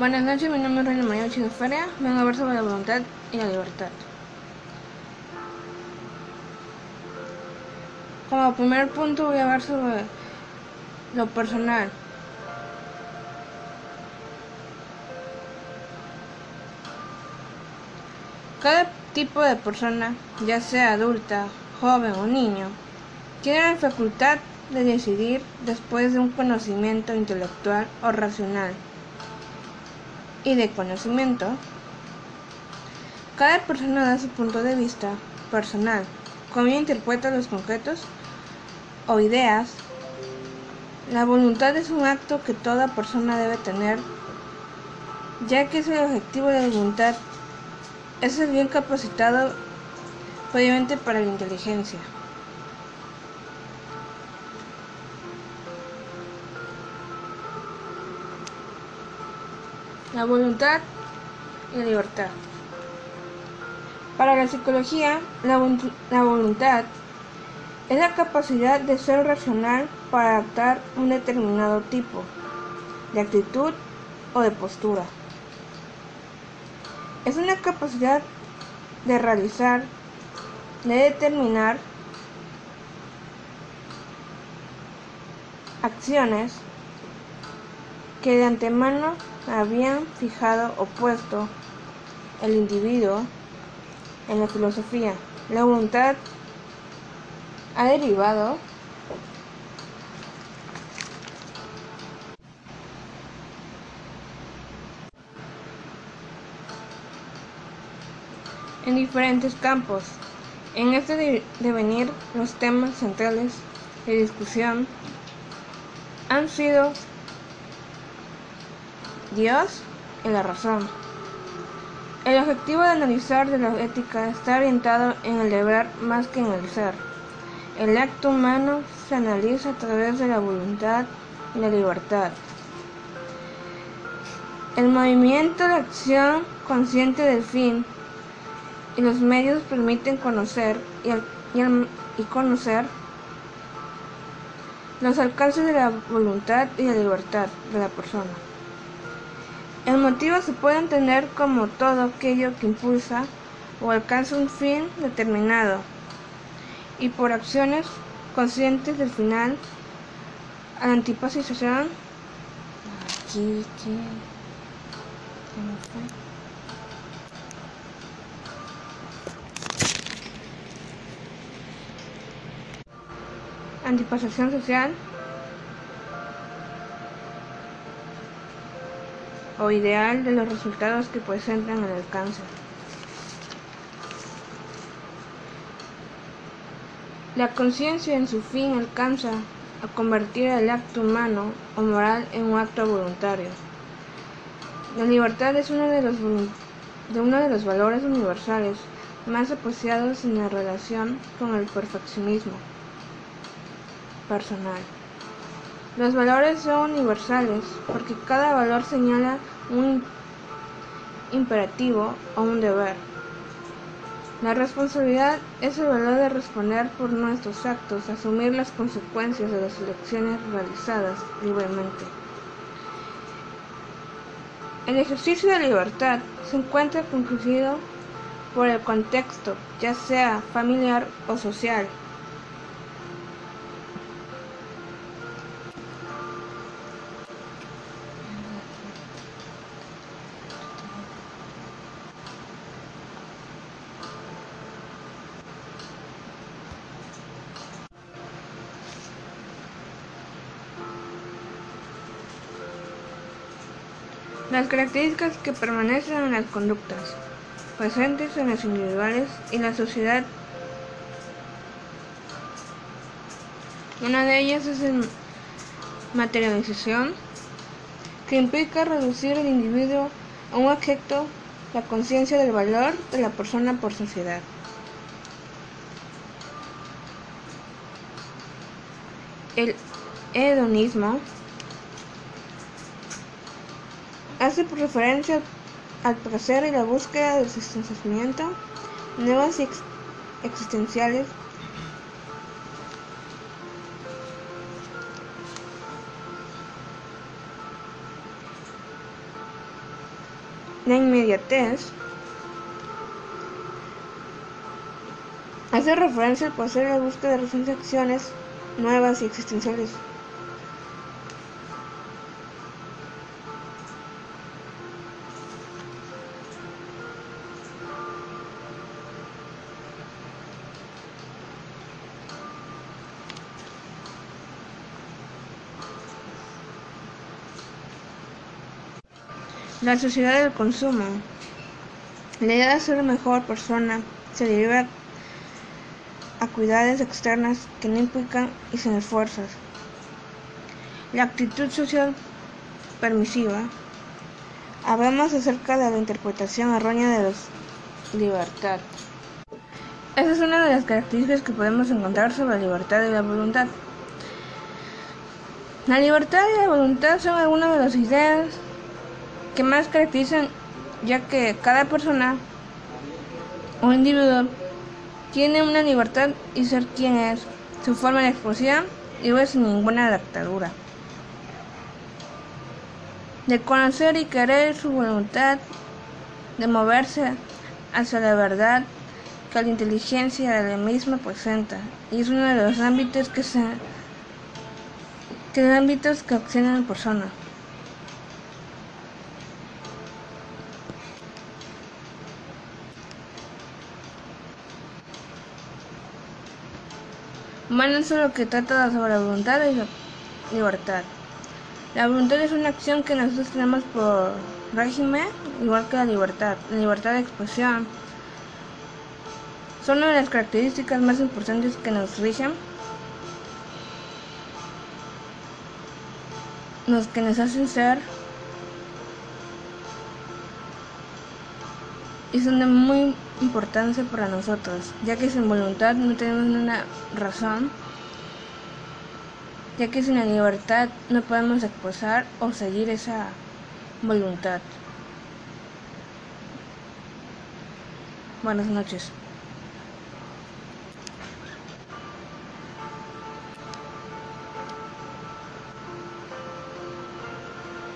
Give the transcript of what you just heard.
Buenas noches, mi nombre es Reina María Chino Feria. Vengo a hablar sobre la voluntad y la libertad. Como primer punto voy a hablar sobre lo personal. Cada tipo de persona, ya sea adulta, joven o niño, tiene la facultad de decidir después de un conocimiento intelectual o racional y de conocimiento. Cada persona da su punto de vista personal, cómo interpreta los concretos o ideas. La voluntad es un acto que toda persona debe tener, ya que es el objetivo de la voluntad, es el bien capacitado previamente para la inteligencia. La voluntad y la libertad. Para la psicología, la, voluntad es la capacidad de ser racional para adaptar un determinado tipo de actitud o de postura. Es una capacidad de realizar, de determinar acciones que de antemano habían fijado o puesto el individuo en la filosofía. La voluntad ha derivado en diferentes campos. En este devenir, los temas centrales de discusión han sido Dios y la razón. El objetivo de analizar de la ética está orientado en el deber más que en el ser. El acto humano se analiza a través de la voluntad y la libertad. El movimiento de acción consciente del fin y los medios permiten conocer y, conocer los alcances de la voluntad y la libertad de la persona. El motivo se puede entender como todo aquello que impulsa o alcanza un fin determinado y por acciones conscientes del final a la antipasización aquí antipasización social o ideal de los resultados que presentan el alcance. La conciencia en su fin alcanza a convertir el acto humano o moral en un acto voluntario. La libertad es uno de los, de uno de los valores universales más apreciados en la relación con el perfeccionismo personal. Los valores son universales porque cada valor señala un imperativo o un deber. La responsabilidad es el valor de responder por nuestros actos, asumir las consecuencias de las elecciones realizadas libremente. El ejercicio de libertad se encuentra concluido por el contexto, ya sea familiar o social. Las características que permanecen en las conductas presentes en los individuales y la sociedad. Una de ellas es la materialización, que implica reducir el individuo a un objeto, la conciencia del valor de la persona por sociedad. El hedonismo hace referencia al placer y la búsqueda del distanciamiento, nuevas existenciales La inmediatez hace referencia al placer y la búsqueda de recientes acciones nuevas y existenciales. La sociedad del consumo. La idea de ser mejor persona se deriva a cuidades externas que no implican y sin esfuerzos. La actitud social permisiva. Hablamos acerca de la interpretación errónea de la libertad. Esa es una de las características que podemos encontrar sobre la libertad y la voluntad. La libertad y la voluntad son algunas de las ideas que más caracterizan ya que cada persona o individuo tiene una libertad y ser quien es, su forma de expresión y no sin ninguna adaptadura. De conocer y querer su voluntad, de moverse hacia la verdad que la inteligencia de la misma presenta. Y es uno de los ámbitos que se que ámbitos que obtienen en persona. Humano es lo que trata sobre la voluntad y la libertad. La voluntad es una acción que nosotros tenemos por régimen, igual que la libertad. La libertad de expresión son una de las características más importantes que nos rigen, los que nos hacen ser y son de muy importancia para nosotros, ya que sin voluntad no tenemos una razón, ya que sin la libertad no podemos expresar o seguir esa voluntad. Buenas noches.